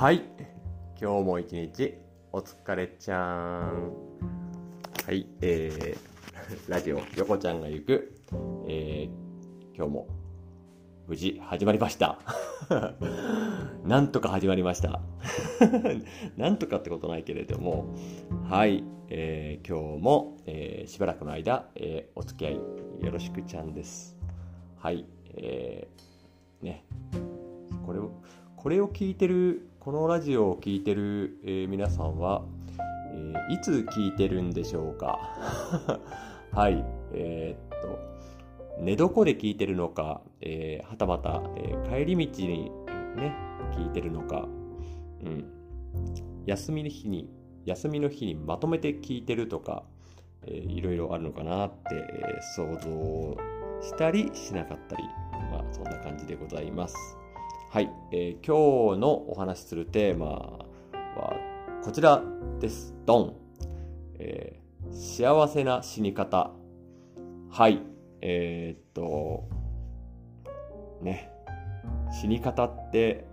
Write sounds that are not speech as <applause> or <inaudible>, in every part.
はい。今日も一日お疲れちゃん。はいえー、<laughs> ラジオ横ちゃんが行く、えー、今日も無事始まりました。<laughs> なんとか始まりました。<laughs> なんとかってことないけれども。はい、えー、今日も、えー、しばらくの間、えー、お付き合いよろしくちゃんです。はいえー、ね。これをこれを聞いてるこのラジオを聴いてる、えー、皆さんは、えー、いつ聞いてるんでしょうか？<laughs> はい、えー、っと、寝床で聞いてるのか、え、はたまた、え、帰り道にね、聞いてるのか、うん、休みの日に、休みの日にまとめて聞いてるとか、えー、いろいろあるのかなって、え、想像したりしなかったり、まあそんな感じでございます。はい、えー、今日のお話しするテーマはこちらです。ドン、えー、幸せな死に方。はい、えー、っと、ね、死に方って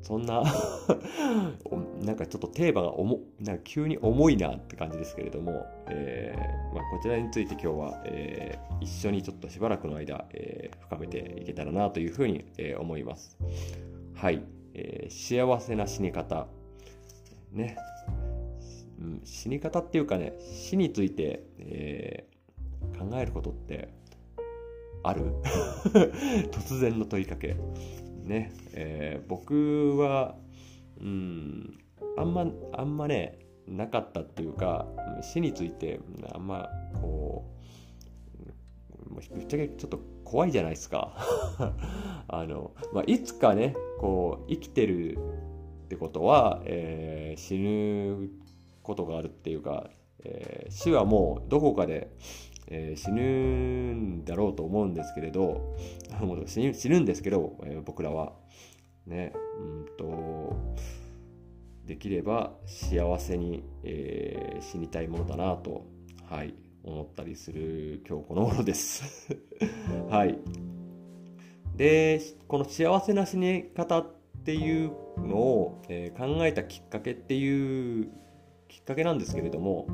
そんな <laughs> なんかちょっとテーマが重なんか急に重いなって感じですけれども、えーまあ、こちらについて今日は、えー、一緒にちょっとしばらくの間、え、深めていけたらなというふうに、え、思います。はい、えー、幸せな死に方。ね、うん、死に方っていうかね、死について、えー、考えることってある？<laughs> 突然の問いかけ。ね、えー、僕は、うん、あんま、あんまね、なかったっていうか、死について、あんま、こう、ぶっちゃけちょっと怖いじゃないですか。<laughs> あの、まあ、いつかね、こう、生きてるってことは、えー、死ぬことがあるっていうか、えー、死はもうどこかで、えー、死ぬんだろうと思うんですけれど、<laughs> 死死ぬんですけど、え、僕らは。ね、うんと、できれば幸せに、え、死にたいものだなと、はい、思ったりする今日この頃です。<laughs> はい。で、この幸せな死に方っていうのを、えー、考えたきっかけっていうきっかけなんですけれども、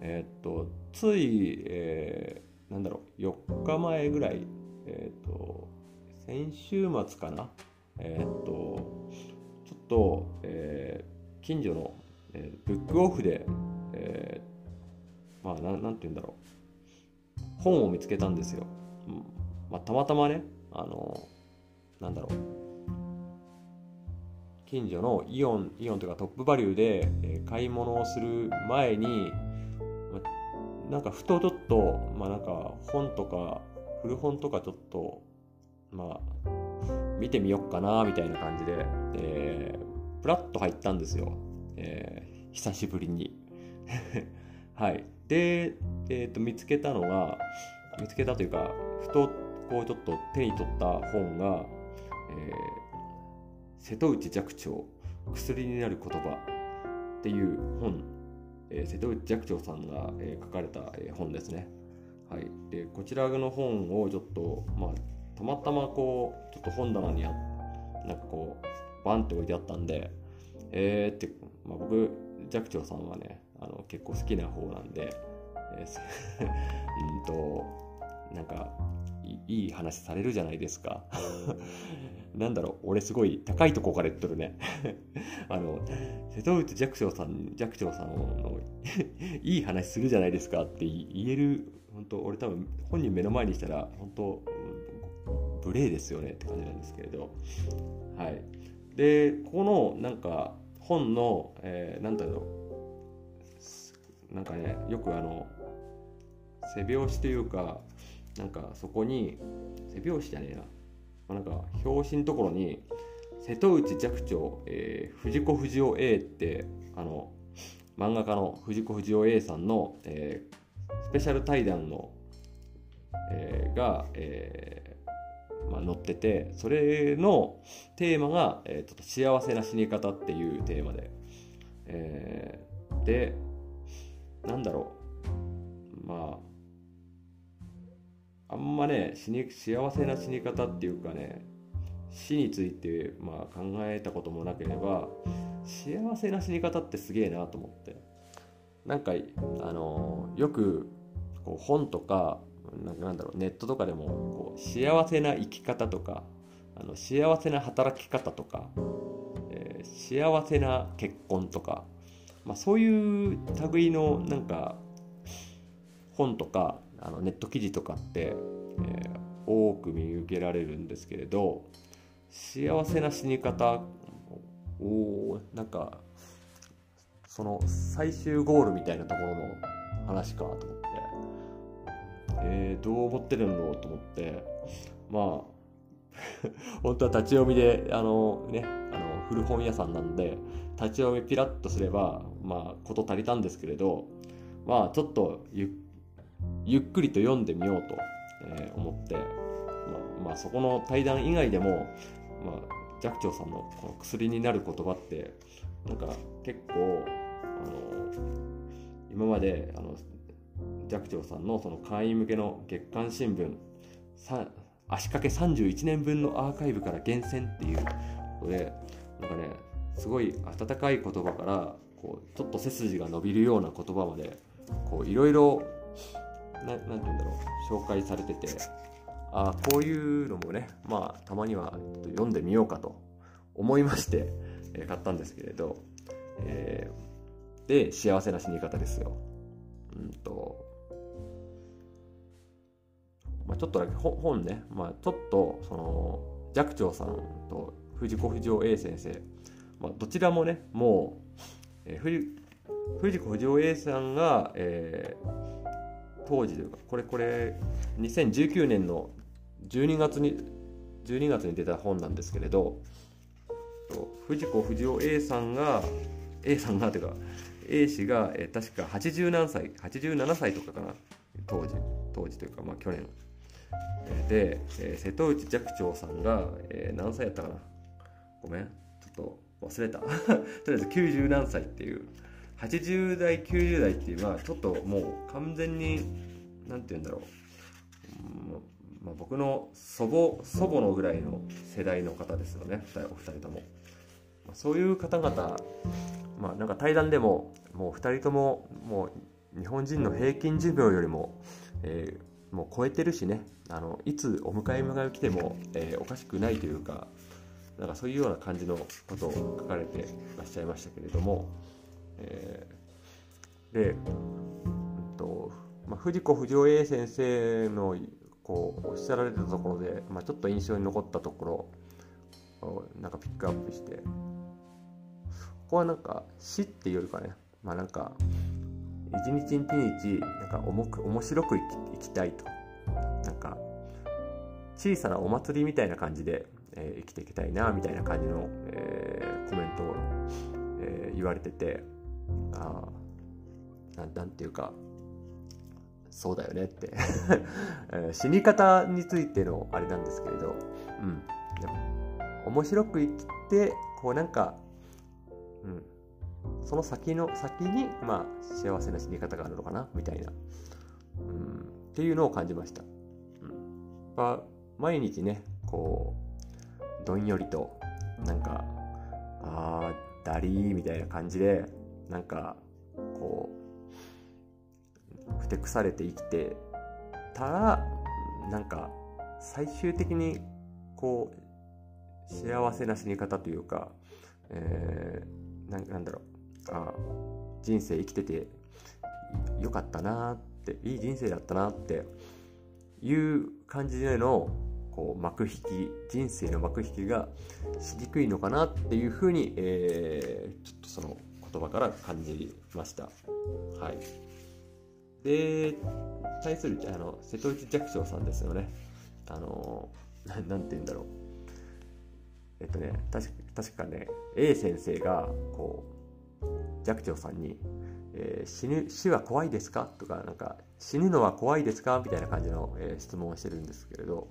えー、っと、つい、えー、なんだろう、4日前ぐらい、えー、っと、先週末かな、えー、っと、ちょっと、えー、近所の、えー、ブックオフで、えー、まあな、なんて言うんだろう、本を見つけたんですよ。うんまあ、たまたまね、あの、なんだろう、近所のイオン、イオンというかトップバリューで、え買い物をする前に、なんかふとちょっと、まあなんか本とか、古本とかちょっと、まあ、見てみよっかな、みたいな感じで、えー、プラッと入ったんですよ。えー、久しぶりに。<laughs> はい。で、え、ー、と、見つけたのが、見つけたというか、ふと、こうちょっと手に取った本が、えー、瀬戸内寂聴、薬になる言葉っていう本えー、瀬戸内寂聴さんが、えー、書かれた、えー、本ですね。はい、でこちらの本をちょっと、まあ、たまたまこうちょっと本棚にあなんかこうバンって置いてあったんでえーって、まあ、僕寂聴さんはねあの結構好きな方なんで、えー、<laughs> うんとなんかいい話されるじゃないですか。なんだろう、俺すごい高いとこから言っとるね。<laughs> あの、瀬戸内寂聴さん、寂聴さんの <laughs> いい話するじゃないですかって言える、本当俺多分本人目の前にしたら、本当無礼ですよねって感じなんですけれど。はい。で、このなんか本の、えー、なんだろう、なんかね、よくあの、背拍子というか、なんかそこに背拍子じゃねえな、まあ、なんか表紙のところに瀬戸内寂聴、えー、藤子不二雄 A ってあの漫画家の藤子不二雄 A さんの、えー、スペシャル対談の、えー、が、えーまあ、載っててそれのテーマが、えー、ちょっと幸せな死に方っていうテーマで、えー、でなんだろう。まああんまね死に幸せな死に方っていうかね死について、まあ、考えたこともなければ幸せな死に方ってすげえなと思って。なんかあのよくこう本とかなんだろうネットとかでもこう幸せな生き方とかあの幸せな働き方とか、えー、幸せな結婚とか、まあ、そういう類のなんか本とかあのネット記事とかって、えー、多く見受けられるんですけれど幸せな死に方をなんかその最終ゴールみたいなところの話かと思って。えー、どう思ってるんのと思って。まあ本当は立ち読みであのね古本屋さんなんで立ち読みピラッとすればまあ事足りたんですけれどまあちょっとゆゆっくりと読んでみようと、思って、まあ、まあ、そこの対談以外でも、まあ、寂聴さんのこの薬になる言葉ってなんか結構あの今まであの寂聴さんのその会員向けの月刊新聞足掛け31年分のアーカイブから厳選っていうことでなんかねすごい温かい言葉からこうちょっと背筋が伸びるような言葉までこういろいろ何て言うんだろう紹介されててああこういうのもねまあたまにはちょっと読んでみようかと思いまして、え買ったんですけれど、えー、で幸せな死に方ですよ。うんとまあ、ちょっとだけ本ね、まあ、ちょっとその寂聴さんと藤子不二雄 A 先生、まあ、どちらもねもう、えー、藤子不二雄 A さんが、えー、当時というかこれこれ2019年の12月に12月に出た本なんですけれど藤子不二雄 A さんが A さんがというか A 氏が、えー、確か80何歳87歳とかかな当時当時というかまあ去年。で、えー、瀬戸内寂聴さんが、えー、何歳やったかなごめん。ちょっと忘れた。<laughs> とりあえず90何歳っていう。80代90代っていうのはちょっともう完全に何て言うんだろう、まあ、僕の祖母祖母のぐらいの世代の方ですよね。お二人とも、まあ、そういう方々まあなんか対談でももう2人とももう日本人の平均寿命よりも、えー、もう超えてるしね。あのいつお迎えが来ても、えー、おかしくないというかなんかそういうような感じのことを書かれてらっしゃいましたけれども、えー、で、うんとまあ、藤子不二雄 A 先生のこうおっしゃられたところで、まあ、ちょっと印象に残ったところをなんかピックアップしてここはなんか死っていうよりかねまあなんか一日一日なんか重く面白く生きたいと。なんか小さなお祭りみたいな感じで、えー、生きていきたいなみたいな感じの、えー、コメントを、えー、言われててあななんていうかそうだよねって <laughs> 死に方についてのあれなんですけれど、うん、でも面白く生きてこうなんか、うん、その先の先に、まあ、幸せな死に方があるのかなみたいな、うん、っていうのを感じました。うん、ま、毎日ねこうどんよりとなんかあーダリーみたいな感じでなんかこうふてくされて生きてたらなんか最終的にこう幸せな死に方というか、えー、ななんだろうあ人生生きててよかったなっていい人生だったなっていう感じでのこう幕引き人生の幕引きがしにくいのかなっていうふうに、えー、ちょっとその言葉から感じました。はい、で対するあの瀬戸内寂聴さんですよね。あのなんて言うんだろう。えっとね確かね A 先生がこう寂聴さんに、えー、死ぬ死は怖いですか？とかなんか死ぬのは怖いですか？みたいな感じの、えー、質問をしてるんですけれど、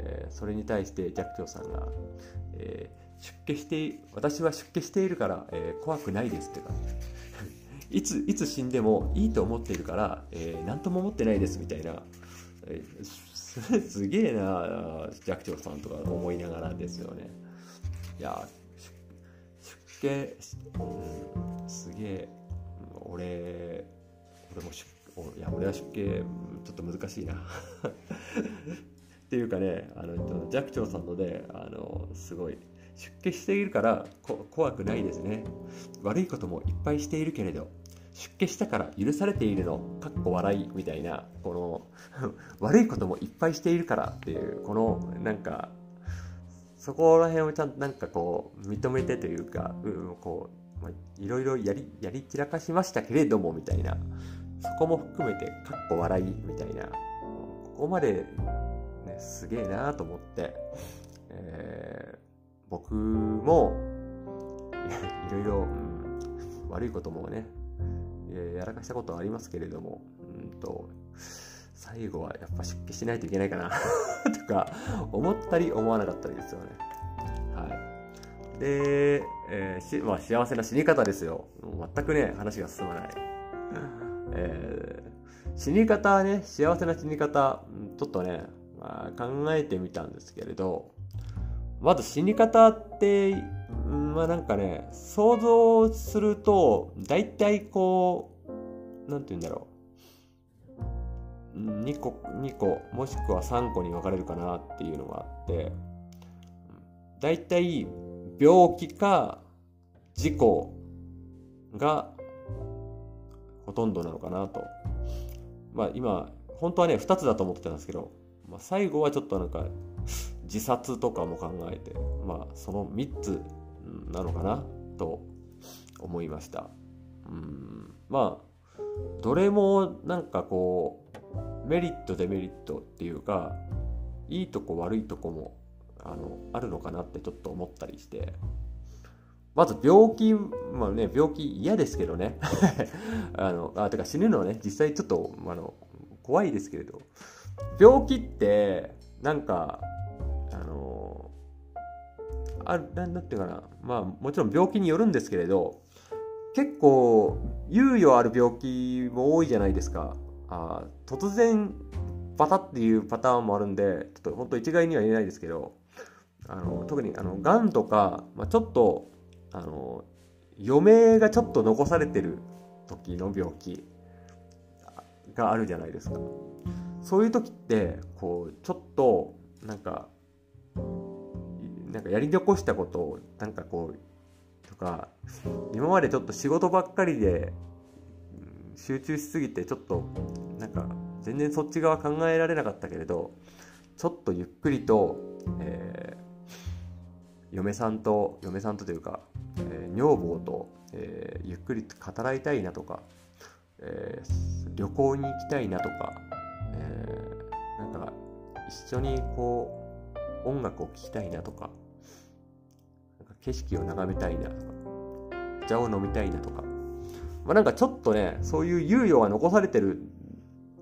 えー、それに対して寂聴さんが、え出家して私は出家しているから、え怖くないですってか <laughs> いついつ死んでもいいと思っているから、えー、何とも思ってないですみたいな、えすすげえな寂聴さんとか思いながらですよね。いや出家、うん、すげえ俺俺も出いや俺は出家ちょっと難しいな。<laughs> っていうかねあの寂聴さんのであのすごい出家しているから怖くないですね。悪いこともいっぱいしているけれど出家したから許されているのかっこ笑いみたいなこの <laughs> 悪いこともいっぱいしているからっていうこのなんかそこら辺をちゃんとなんかこう認めてというか、うん、こう、いろいろやりやり散らかしましたけれどもみたいな。そこも含めてかっこ笑いみたいなここまで、ね、すげえなと思って、えー、僕もいろいろ、うん、悪いこともねやらかしたことはありますけれども、うんと、最後はやっぱ出家しないといけないかな <laughs> とか思ったり思わなかったりですよね。はい。で、えー、しまあ、幸せな死に方ですよ。全くね、話が進まない。えー、死に方ね、幸せな死に方、ちょっとね、まあ、考えてみたんですけれど、まず死に方って、まあなんかね、想像すると、大体こう、なんて言うんだろう。2個、2個、もしくは3個に分かれるかなっていうのがあって、大体、病気か事故がほとんどなのかなと。まあ今、本当はね、2つだと思ってたんですけど、まあ、最後はちょっとなんか、自殺とかも考えて、まあ、その3つなのかなと思いました。うんまあどれもなんかこうメリットデメリットっていうかいいとこ悪いとこもあのあるのかなってちょっと思ったりしてまず病気まあね病気嫌ですけどね。<laughs> あのあてか死ぬのはね実際ちょっとあの怖いですけれど。病気ってなんかあの、あなんだっていうかな。まあもちろん病気によるんですけれど結構猶予ある病気も多いじゃないですか。あ突然バタっていうパターンもあるんでちょっと本当一概には言えないですけどあの特にあのがんとか、まあ、ちょっとあの余命がちょっと残されてる時の病気があるじゃないですか。そういう時ってこうちょっとなんかなんかやり残したことをなんかこうとか今までちょっと仕事ばっかりで集中しすぎてちょっとなんか全然そっち側考えられなかったけれどちょっとゆっくりと、えー、嫁さんと嫁さんとというか、女房と、えー、ゆっくりと語らいたいなとか、えー、旅行に行きたいなとか、えー、なんか一緒にこう音楽を聴きたいなとか景色を眺めたいなとか、お茶を飲みたいなとか、まあ、なんかちょっとね、そういう猶予が残されてる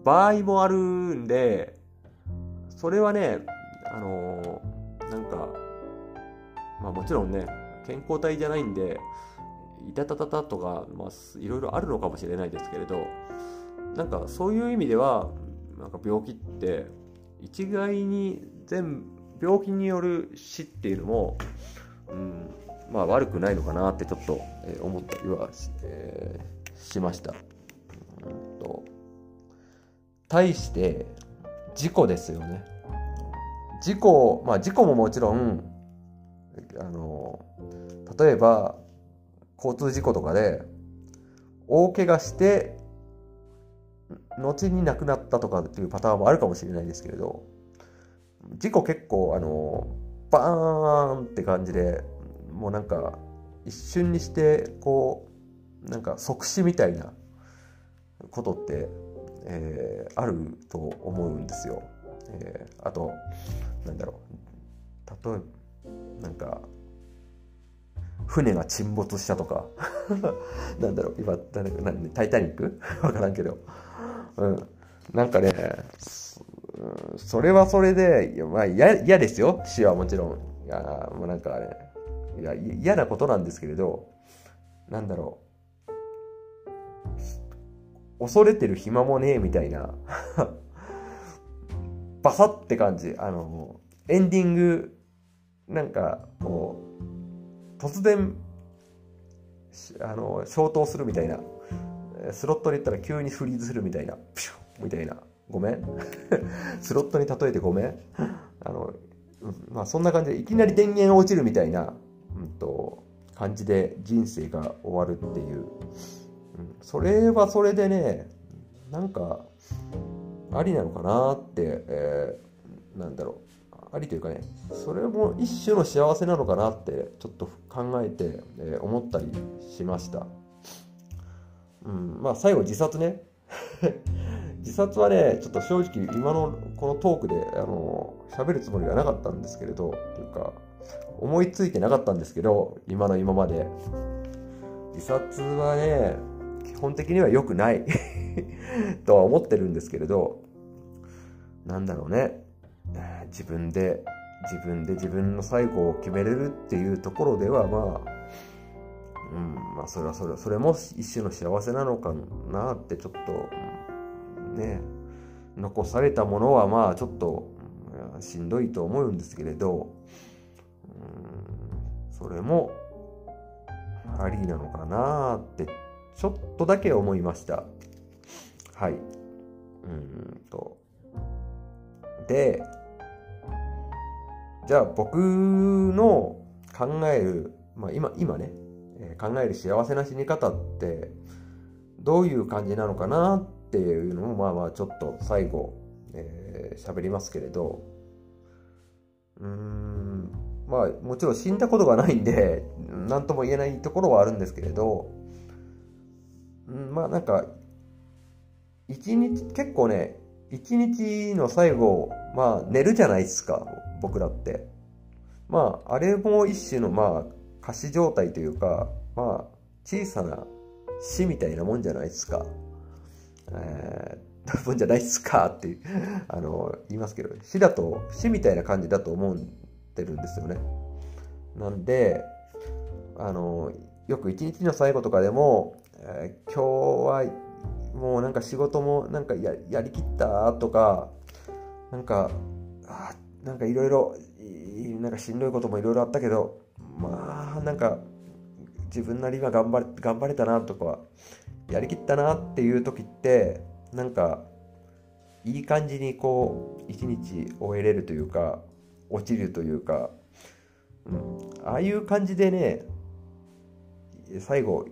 場合もあるんで、それはね、あのー、なんか、まあもちろんね、健康体じゃないんで、いたたたたとか、まあ、いろいろあるのかもしれないですけれど、なんかそういう意味では、なんか病気って、一概に全病気による死っていうのも、うん、まあ悪くないのかなってちょっと、え、思ったりはし,、えー、しました。うんと対して事故ですよね。事故、まあ事故ももちろん、あの、例えば交通事故とかで大怪我して後に亡くなったとかっていうパターンもあるかもしれないですけれど事故結構あのバーンって感じでもうなんか一瞬にしてこうなんか即死みたいなことって、えー、あると思うんですよ。えー、あとなんだろう例えばなんか船が沈没したとか <laughs> なんだろう今何タイタニック？<laughs> わからんけど、うん、なんかねそれはそれで、まあ嫌ですよ、死はもちろん。いや、もうなんかあれ、いや、嫌なことなんですけれど、なんだろう。恐れてる暇もねえみたいな。<laughs> バサって感じ。あの、エンディング、なんか、こう、突然、あの、消灯するみたいな。スロットに行ったら急にフリーズするみたいな。プシュみたいな。ごめん。<laughs> スロットに例えてごめん。あの、まあそんな感じで、いきなり電源落ちるみたいな、うんと、感じで人生が終わるっていう。うん、それはそれでね、なんか、ありなのかなって、えー、なんだろう。ありというかね、それも一種の幸せなのかなってちょっと考えて、えー、思ったりしました。うん、まあ最後自殺ね。<laughs> 自殺はね、ちょっと正直今のこのトークで、あの、喋るつもりがなかったんですけれど、というか、思いついてなかったんですけど、今の今まで。自殺はね、基本的には良くない <laughs> とは思ってるんですけれど、なんだろうね。自分で、自分で自分の最後を決めれるっていうところでは、まあ、うん、まあ、それはそれ、それも一種の幸せなのかなってちょっと、ね、残されたものはまあちょっとしんどいと思うんですけれど、うん、それもありなのかなってちょっとだけ思いました。はい。うんと。で、じゃあ僕の考える、まあ今、今ね、考える幸せな死に方ってどういう感じなのかなっていうのもまあまあちょっと最後えー、喋りますけれど。うーんまあもちろん死んだことがないんで何とも言えないところはあるんですけれど。うんまあなんか一日結構ね一日の最後まあ寝るじゃないですか僕らってまああれも一種のまあ仮死状態というか、まあ、小さな死みたいなもんじゃないですか。えー、もんじゃないっすかって <laughs> あの言いますけど、死だと、死みたいな感じだと思ってるんですよね。なんで、あの、よく一日の最後とかでも、えー、今日はもうなんか仕事もなんかやりきった？とか、なんか、あなんかいろいろ、なんかしんどいこともいろいろあったけど、まあなんか自分なりは頑張れ頑張れたなとかやりきったなっていう時ってなんかいい感じにこう一日終えれるというか落ちるというか、うん、ああいう感じでね最後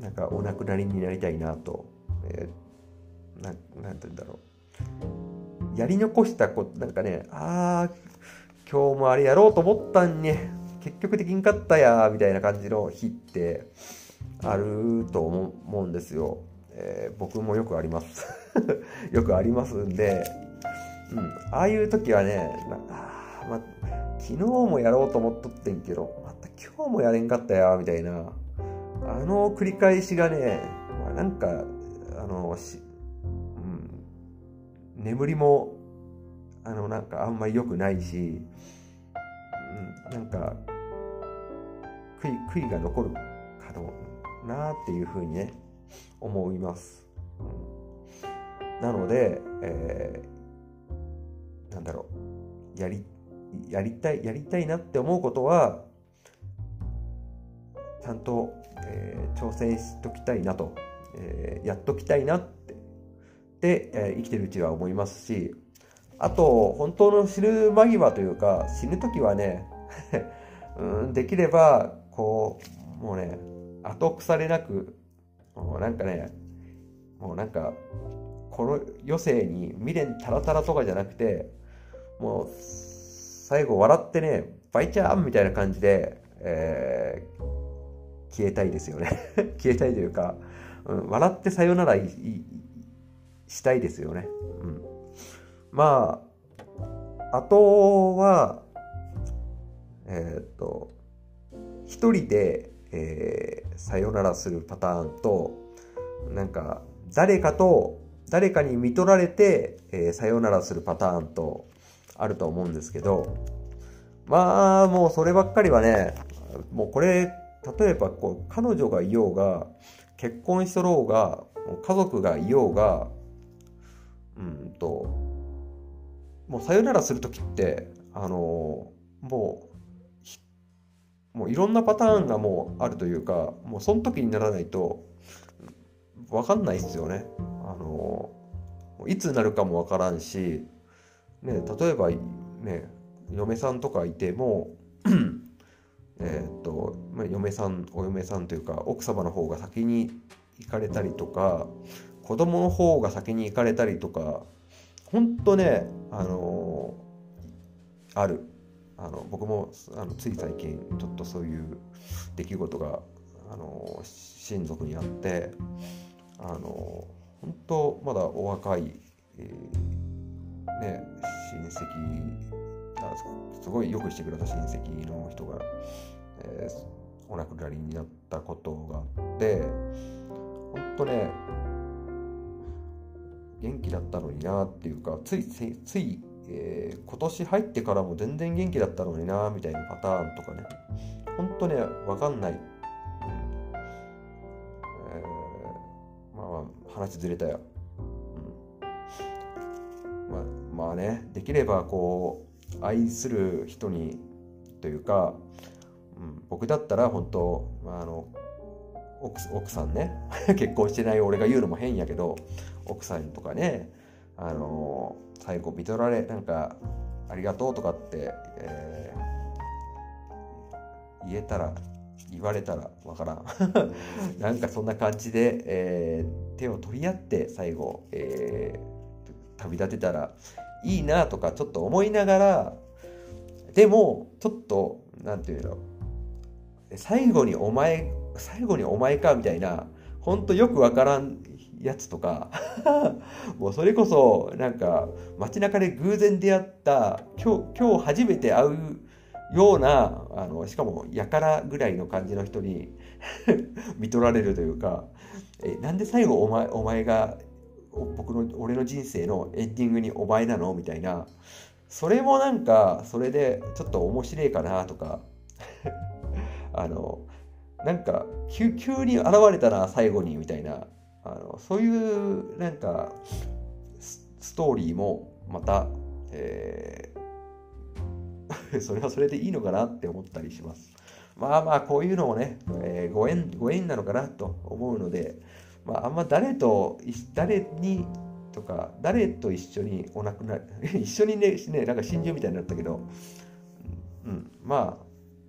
なんかお亡くなりになりたいなと、えー、て言うんだろう。やり残したことなんかねああ今日もあれやろうと思ったんに結局できんかったやみたいな感じの日ってあると思うんですよ。えー、僕もよくあります。<laughs> よくありますんで、うん、ああいう時はね、あま昨日もやろうと思っとってんけど、また今日もやれんかったやみたいな、あの繰り返しがね、まあ、なんか、の、しうん、眠りも、あの、なんかあんまり良くないし、うん、なんか悔い悔いが残るかのなっていうふうにね思います、なので、えー、なんだろう。やりやりたいやりたいなって思うことはちゃんと、えー、挑戦しときたいなと、えー、やっときたいなって。で、えー、生きてるうちは思いますしあと、本当の死ぬ間際というか、死ぬ時はね <laughs> うん、できれば、こう、もうね、後腐れなく、もうなんかね、もうなんか、この余生に未練タラタラとかじゃなくて、もう、最後笑ってね、バイチャーンみたいな感じで、えー、消えたいですよね。<laughs> 消えたいというか、うん、笑ってさよならしたいですよね。うん。まあ、あとは、えっ、と、一人で、えー、さよならするパターンと、なんか、誰かと、誰かに見取られて、えー、さよならするパターンと、あると思うんですけど、まあ、もうそればっかりはね、もうこれ、例えばこう、彼女がいようが、結婚しとろうが、家族がいようが、うんと、もうさよならする時ってあのもうもういろんなパターンがもうあるというかもうその時にならないと分かんないですよね。あのいつなるかも分からんし、ね、例えば、ね、嫁さんとかいてもえっと、まあ、嫁さんお嫁さんというか奥様の方が先に行かれたりとか子供の方が先に行かれたりとか本当ねあのー、ある。あの僕もあのつい最近ちょっとそういう出来事があの親族にあってあの本当まだお若い、えー、ね親戚すごいよくしてくれた親戚の人が、えー、お亡くなりになったことがあって本当ね元気だったのになっていうかついつい、えー、今年入ってからも全然元気だったのになみたいなパターンとかね本当ね分かんない、うんえー、まあまあ話ずれたよ、うん、まあまあねできればこう愛する人にというか、うん、僕だったら本当あの奥さんね <laughs> 結婚してない俺が言うのも変やけど奥さんとかねあの最後見とられなんかありがとうとかって、えー、言えたら言われたらわからん。<laughs> なんかそんな感じで、えー、手を取り合って最後、えー、旅立てたらいいなとかちょっと思いながらでもちょっと何て言うの最後にお前最後にお前かみたいなほんとよくわからんやつとか <laughs> もうそれこそなんか街中で偶然出会った今日今日初めて会うようなあのしかもやからぐらいの感じの人に <laughs> 見取られるというかえなんで最後お前お前が僕の俺の人生のエンディングにお前なの？みたいな。それもなんかそれでちょっと面白いかなとか。<laughs> あのなんか急に現れたな最後にみたいな。あのそういうなんかストーリーもまた、えー、<laughs> それはそれでいいのかなって思ったりします。まあまあこういうのもね、えー、ご縁ご縁なのかなと思うので、まあ、あんま誰と誰にとか誰と一緒にお亡くなり <laughs> 一緒にねねなんか心中みたいになったけど、うん、まあ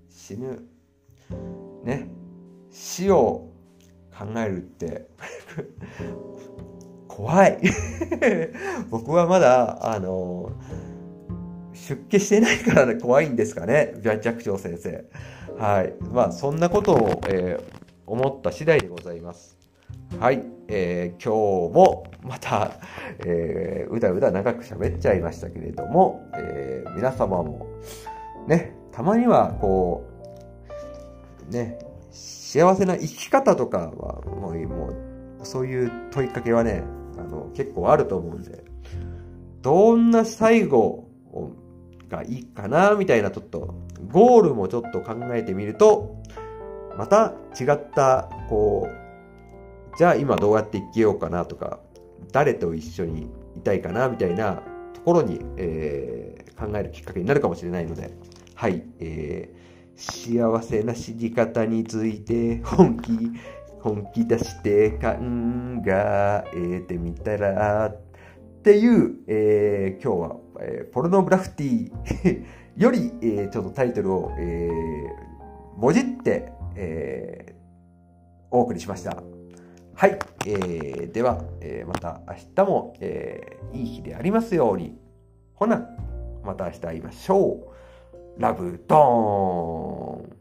死ぬね死を考えるって <laughs> 怖い。<laughs> 僕はまだあの出家してないから怖いんですかね寂聴先生。はい。まあそんなことを、えー、思った次第でございます。はい、えー、今日もまた、えー、うだうだ長く喋っちゃいましたけれども、えー、皆様もねたまにはこうね幸せな生き方とかはもうもうそういう問いかけはねあの結構あると思うんでどんな最後がいいかなみたいなちょっとゴールもちょっと考えてみるとまた違ったこうじゃあ今どうやって生きようかなとか誰と一緒にいたいかなみたいなところに、えー、考えるきっかけになるかもしれないのではい、えー幸せな死に方について本気、本気出して考えてみたら、っていう、えー、今日は、えー、ポルノグラフティより、えー、ちょっとタイトルを、えー、もじって、えー、お送りしました。はい。えー、では、えー、また明日も、えー、いい日でありますように。ほな、また明日会いましょう。ラブドーン